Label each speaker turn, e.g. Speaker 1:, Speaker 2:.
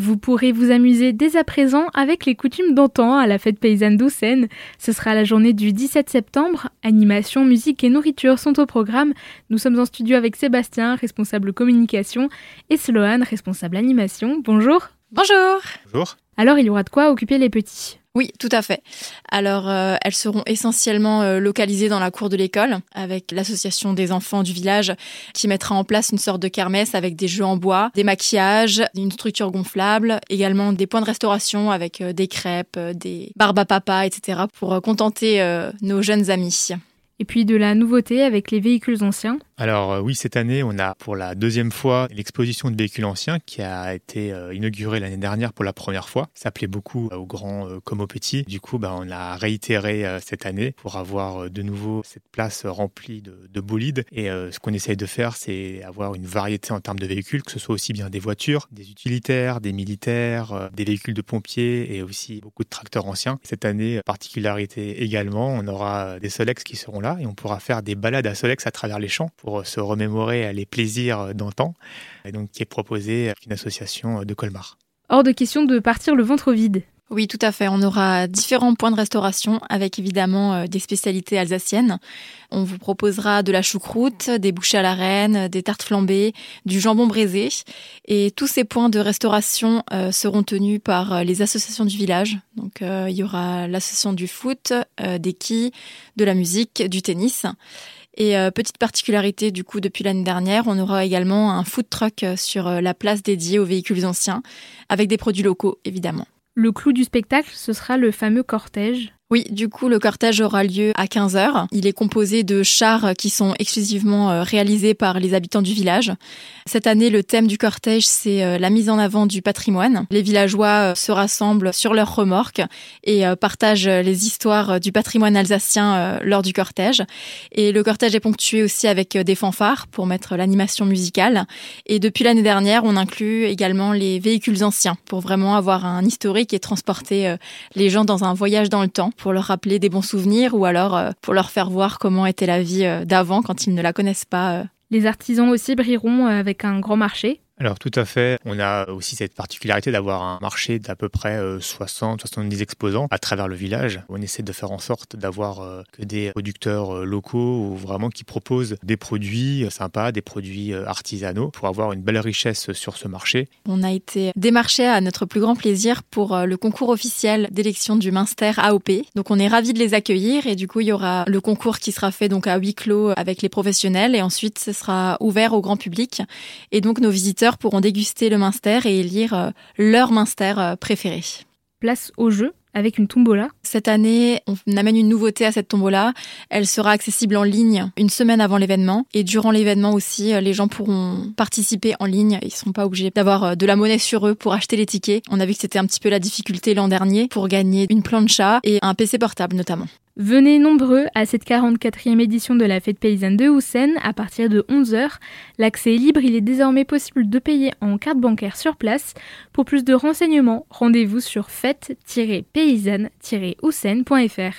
Speaker 1: Vous pourrez vous amuser dès à présent avec les coutumes d'antan à la fête paysanne d'Oussène. Ce sera la journée du 17 septembre. Animation, musique et nourriture sont au programme. Nous sommes en studio avec Sébastien, responsable communication, et Sloane, responsable animation. Bonjour.
Speaker 2: Bonjour.
Speaker 3: Bonjour.
Speaker 1: Alors, il y aura de quoi occuper les petits?
Speaker 2: Oui, tout à fait. Alors, euh, elles seront essentiellement euh, localisées dans la cour de l'école, avec l'association des enfants du village qui mettra en place une sorte de kermesse avec des jeux en bois, des maquillages, une structure gonflable, également des points de restauration avec euh, des crêpes, des barbes à papa, etc. pour contenter nos jeunes amis.
Speaker 1: Et puis de la nouveauté avec les véhicules anciens
Speaker 3: alors euh, oui, cette année, on a pour la deuxième fois l'exposition de véhicules anciens qui a été euh, inaugurée l'année dernière pour la première fois. Ça plaît beaucoup aux grands euh, comme aux petits. Du coup, bah, on a réitéré cette année pour avoir de nouveau cette place remplie de, de bolides. Et ce qu'on essaye de faire, c'est avoir une variété en termes de véhicules, que ce soit aussi bien des voitures, des utilitaires, des militaires, des véhicules de pompiers et aussi beaucoup de tracteurs anciens. Cette année, particularité également, on aura des Solex qui seront là et on pourra faire des balades à Solex à travers les champs se remémorer les plaisirs d'antan, et donc qui est proposé avec une association de Colmar.
Speaker 1: Hors de question de partir le ventre vide.
Speaker 2: Oui, tout à fait. On aura différents points de restauration avec évidemment euh, des spécialités alsaciennes. On vous proposera de la choucroute, des bouchées à la reine, des tartes flambées, du jambon braisé. Et tous ces points de restauration euh, seront tenus par euh, les associations du village. Donc il y aura l'association du foot, des quilles, de la musique, du tennis. Et euh, petite particularité, du coup, depuis l'année dernière, on aura également un food truck euh, sur euh, la place dédiée aux véhicules anciens, avec des produits locaux, évidemment.
Speaker 1: Le clou du spectacle, ce sera le fameux cortège.
Speaker 2: Oui, du coup, le cortège aura lieu à 15h. Il est composé de chars qui sont exclusivement euh, réalisés par les habitants du village. Cette année, le thème du cortège, c'est euh, la mise en avant du patrimoine. Les villageois euh, se rassemblent sur leurs remorques et partagent les histoires du patrimoine alsacien lors du cortège. Et le cortège est ponctué aussi avec des fanfares pour mettre l'animation musicale. Et depuis l'année dernière, on inclut également les véhicules anciens pour vraiment avoir un historique et transporter les gens dans un voyage dans le temps pour leur rappeler des bons souvenirs ou alors euh, pour leur faire voir comment était la vie euh, d'avant quand ils ne la connaissent pas. Euh.
Speaker 1: Les artisans aussi brilleront avec un grand marché
Speaker 3: alors tout à fait, on a aussi cette particularité d'avoir un marché d'à peu près 60-70 euh, exposants à travers le village. On essaie de faire en sorte d'avoir euh, que des producteurs euh, locaux ou vraiment qui proposent des produits sympas, des produits artisanaux pour avoir une belle richesse sur ce marché.
Speaker 2: On a été démarché à notre plus grand plaisir pour le concours officiel d'élection du Minster AOP. Donc on est ravis de les accueillir et du coup il y aura le concours qui sera fait donc à huis clos avec les professionnels et ensuite ce sera ouvert au grand public et donc nos visiteurs pourront déguster le Minster et élire euh, leur Minster euh, préféré.
Speaker 1: Place au jeu avec une tombola.
Speaker 2: Cette année, on amène une nouveauté à cette tombola. Elle sera accessible en ligne une semaine avant l'événement. Et durant l'événement aussi, euh, les gens pourront participer en ligne. Ils ne seront pas obligés d'avoir de la monnaie sur eux pour acheter les tickets. On a vu que c'était un petit peu la difficulté l'an dernier pour gagner une plancha et un PC portable notamment.
Speaker 1: Venez nombreux à cette 44e édition de la fête paysanne de Houssen à partir de 11h. L'accès est libre, il est désormais possible de payer en carte bancaire sur place. Pour plus de renseignements, rendez-vous sur fête-paysanne-houssen.fr.